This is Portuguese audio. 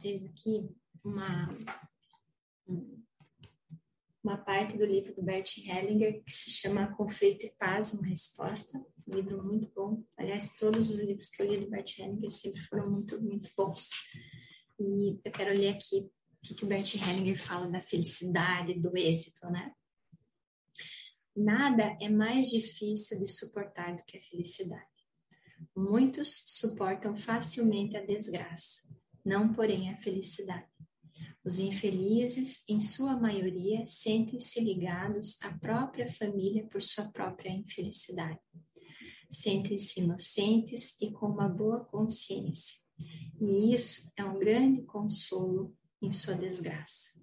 vocês aqui uma, uma parte do livro do Bert Hellinger que se chama Conflito e Paz, uma resposta. Um livro muito bom. Aliás, todos os livros que eu li do Bert Hellinger sempre foram muito, muito bons. E eu quero ler aqui o que, que o Bert Hellinger fala da felicidade, do êxito, né? Nada é mais difícil de suportar do que a felicidade. Muitos suportam facilmente a desgraça, não porém a felicidade. Os infelizes, em sua maioria, sentem-se ligados à própria família por sua própria infelicidade. Sentem-se inocentes e com uma boa consciência. E isso é um grande consolo em sua desgraça.